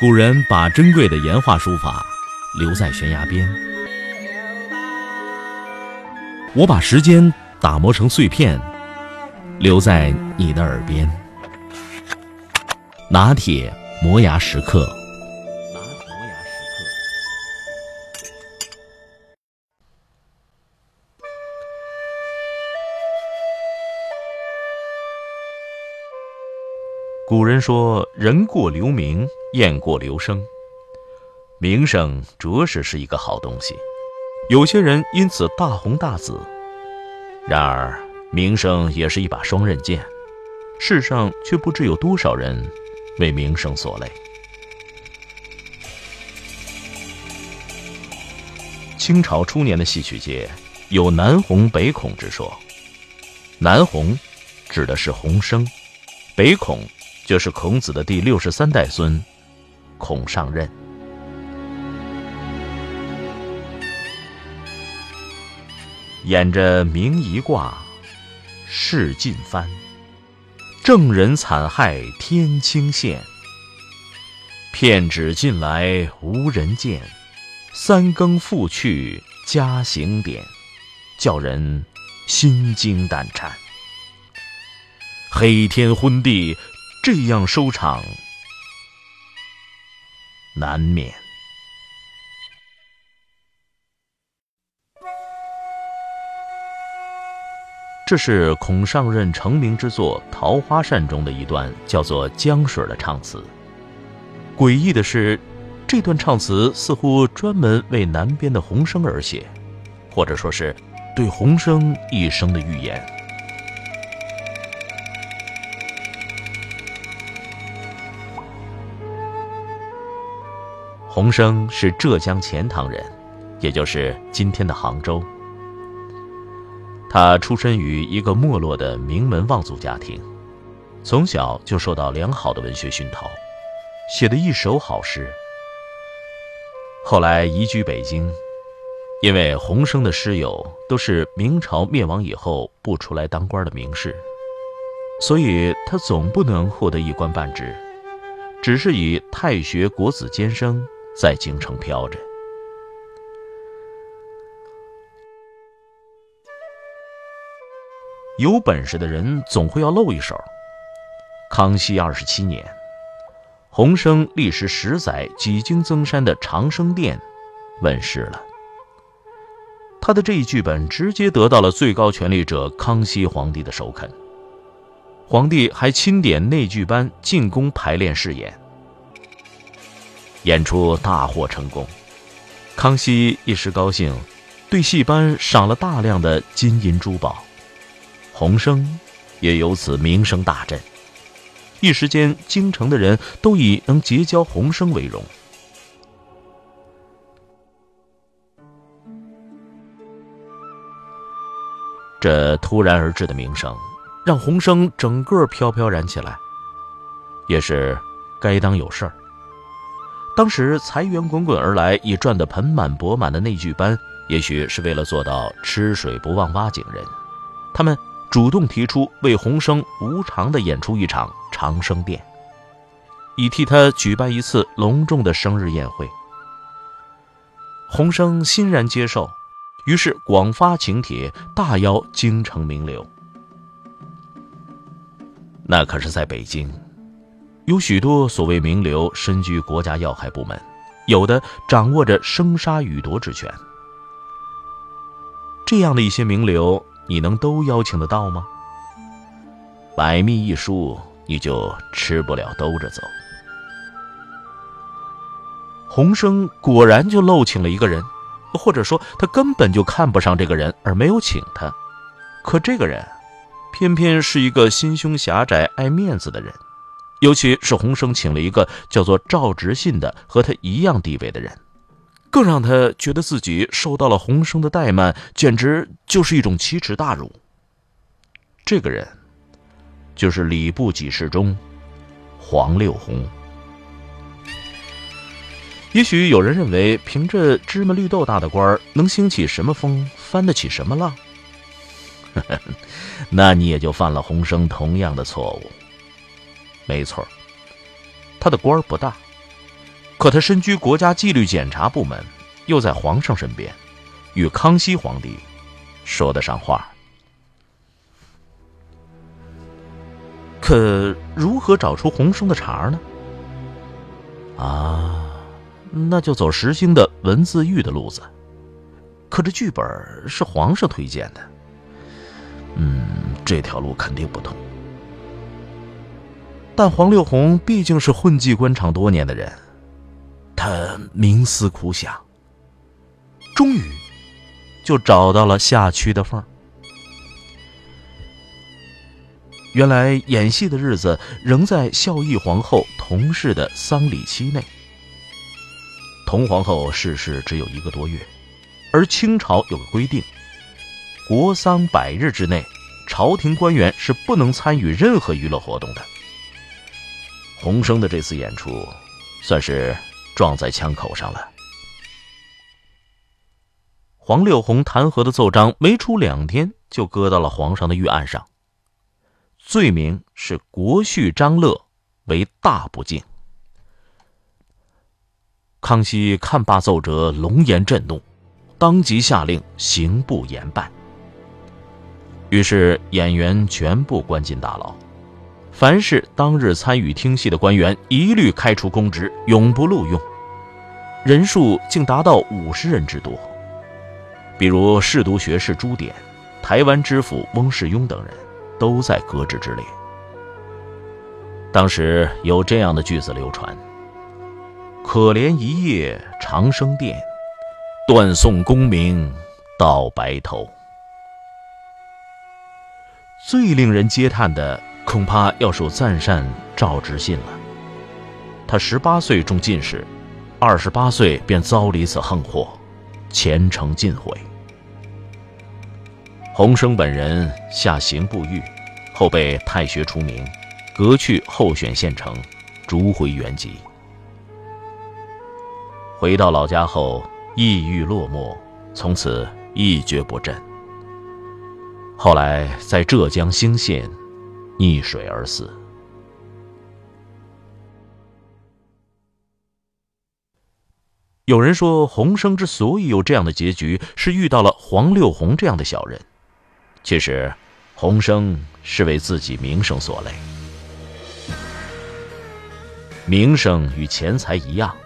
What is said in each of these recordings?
古人把珍贵的岩画书法留在悬崖边，我把时间打磨成碎片，留在你的耳边。拿铁磨牙时刻。古人说：“人过留名，雁过留声。”名声着实是一个好东西，有些人因此大红大紫。然而，名声也是一把双刃剑，世上却不知有多少人为名声所累。清朝初年的戏曲界有“南红北孔”之说，“南红”指的是洪生，“北孔”。就是孔子的第六十三代孙，孔上任。演着明夷卦，事尽翻，正人惨害天清县。片纸进来无人见，三更复去家行典，叫人心惊胆颤。黑天昏地。这样收场难免。这是孔尚任成名之作《桃花扇》中的一段，叫做《江水》的唱词。诡异的是，这段唱词似乎专门为南边的洪生而写，或者说是对洪生一生的预言。洪生是浙江钱塘人，也就是今天的杭州。他出身于一个没落的名门望族家庭，从小就受到良好的文学熏陶，写的一手好诗。后来移居北京，因为洪生的诗友都是明朝灭亡以后不出来当官的名士，所以他总不能获得一官半职，只是以太学国子监生。在京城飘着，有本事的人总会要露一手。康熙二十七年，洪生历时十载几经增删的《长生殿》问世了。他的这一剧本直接得到了最高权力者康熙皇帝的首肯，皇帝还钦点内剧班进宫排练试演。演出大获成功，康熙一时高兴，对戏班赏了大量的金银珠宝，洪生也由此名声大振。一时间，京城的人都以能结交洪生为荣。这突然而至的名声，让洪生整个飘飘然起来，也是该当有事儿。当时财源滚滚而来，已赚得盆满钵满的内剧班，也许是为了做到吃水不忘挖井人，他们主动提出为洪生无偿的演出一场长生殿，以替他举办一次隆重的生日宴会。洪生欣然接受，于是广发请帖，大邀京城名流。那可是在北京。有许多所谓名流身居国家要害部门，有的掌握着生杀予夺之权。这样的一些名流，你能都邀请得到吗？百密一疏，你就吃不了兜着走。洪生果然就漏请了一个人，或者说他根本就看不上这个人而没有请他。可这个人，偏偏是一个心胸狭窄、爱面子的人。尤其是洪生请了一个叫做赵直信的和他一样地位的人，更让他觉得自己受到了洪生的怠慢，简直就是一种奇耻大辱。这个人，就是礼部给事中黄六红。也许有人认为，凭着芝麻绿豆大的官儿，能兴起什么风，翻得起什么浪？那你也就犯了洪生同样的错误。没错，他的官儿不大，可他身居国家纪律检查部门，又在皇上身边，与康熙皇帝说得上话。可如何找出洪生的茬呢？啊，那就走石兴的文字狱的路子。可这剧本是皇上推荐的，嗯，这条路肯定不通。但黄六红毕竟是混迹官场多年的人，他冥思苦想，终于就找到了下区的缝。原来演戏的日子仍在孝义皇后同氏的丧礼期内。同皇后逝世只有一个多月。而清朝有个规定，国丧百日之内，朝廷官员是不能参与任何娱乐活动的。洪生的这次演出，算是撞在枪口上了。黄六红弹劾的奏章没出两天，就搁到了皇上的御案上，罪名是国婿张乐为大不敬。康熙看罢奏折，龙颜震怒。当即下令刑部严办。于是演员全部关进大牢，凡是当日参与听戏的官员一律开除公职，永不录用。人数竟达到五十人之多。比如侍读学士朱典、台湾知府翁世庸等人，都在革职之列。当时有这样的句子流传：“可怜一夜长生殿。”断送功名到白头。最令人嗟叹的，恐怕要数赞善赵执信了。他十八岁中进士，二十八岁便遭离此横祸，前程尽毁。洪生本人下刑部狱，后被太学除名，革去候选县城，逐回原籍。回到老家后。抑郁落寞，从此一蹶不振。后来在浙江兴县溺水而死。有人说，洪生之所以有这样的结局，是遇到了黄六红这样的小人。其实，洪生是为自己名声所累。名声与钱财一样，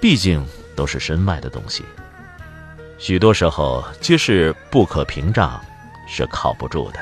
毕竟。都是身外的东西，许多时候皆是不可屏障，是靠不住的。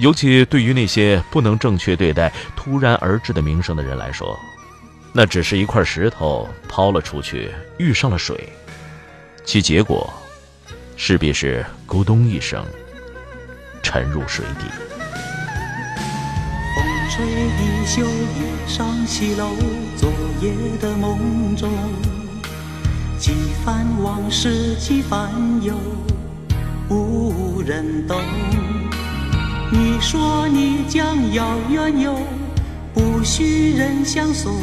尤其对于那些不能正确对待突然而至的名声的人来说，那只是一块石头抛了出去，遇上了水，其结果势必是咕咚一声沉入水底。风吹一宿夜上西楼，昨夜的梦中。几番往事几番忧，无人懂。你说你将要远游，不许人相送，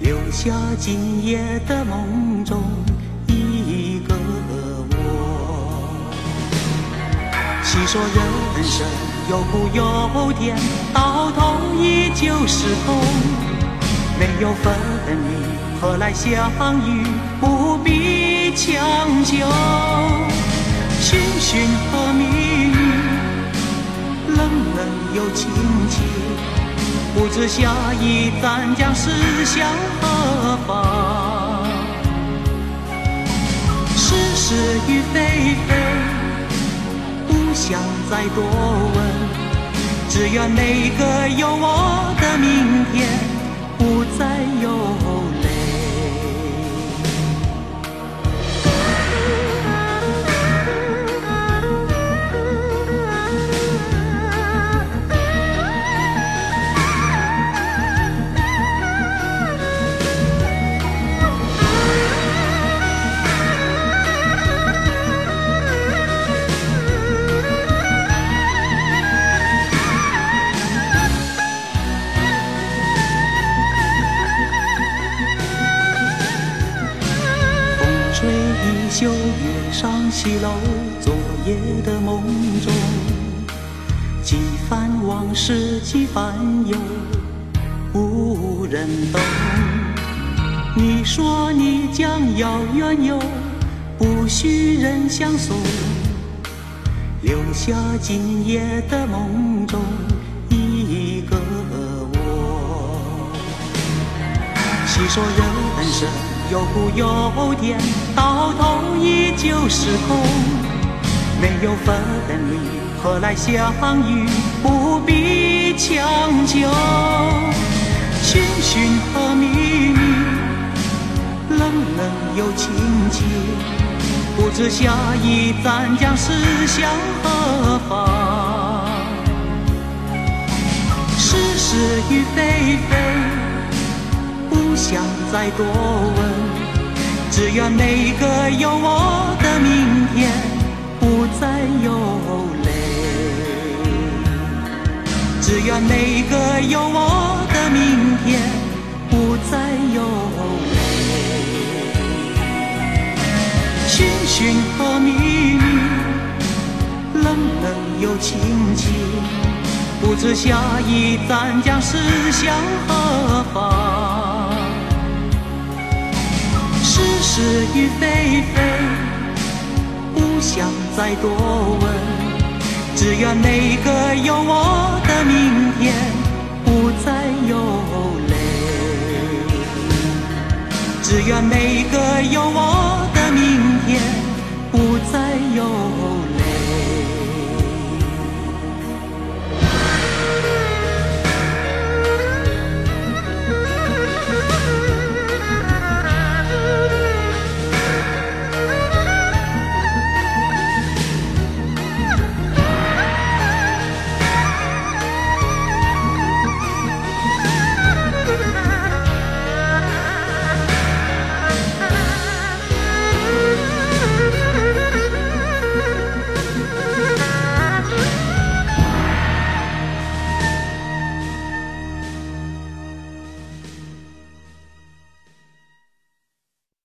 留下今夜的梦中一个我。细说人生有苦有甜，到头依旧是空，没有分离。何来相遇？不必强求。冷又亲切。不知下一站将驶向何方？是是与非非，不想再多问。只愿每个有我西楼，昨夜的梦中，几番往事几番忧，无人懂。你说你将要远游，不许人相送，留下今夜的梦中一个我。细说人生有苦有甜，到头依旧是空。没有分离，何来相遇？不必强求，寻寻和觅觅，冷冷又亲切。不知下一站将驶向何方？是是与非非，不想再多问，只愿每个有我的明天。不再有泪，只愿每个有我的明天不再有泪。寻寻和觅觅，冷冷又清清，不知下一站将驶向何方。是与非非不想再多问。只愿每个有我的明天不再有泪。只愿每个有我的明天不再有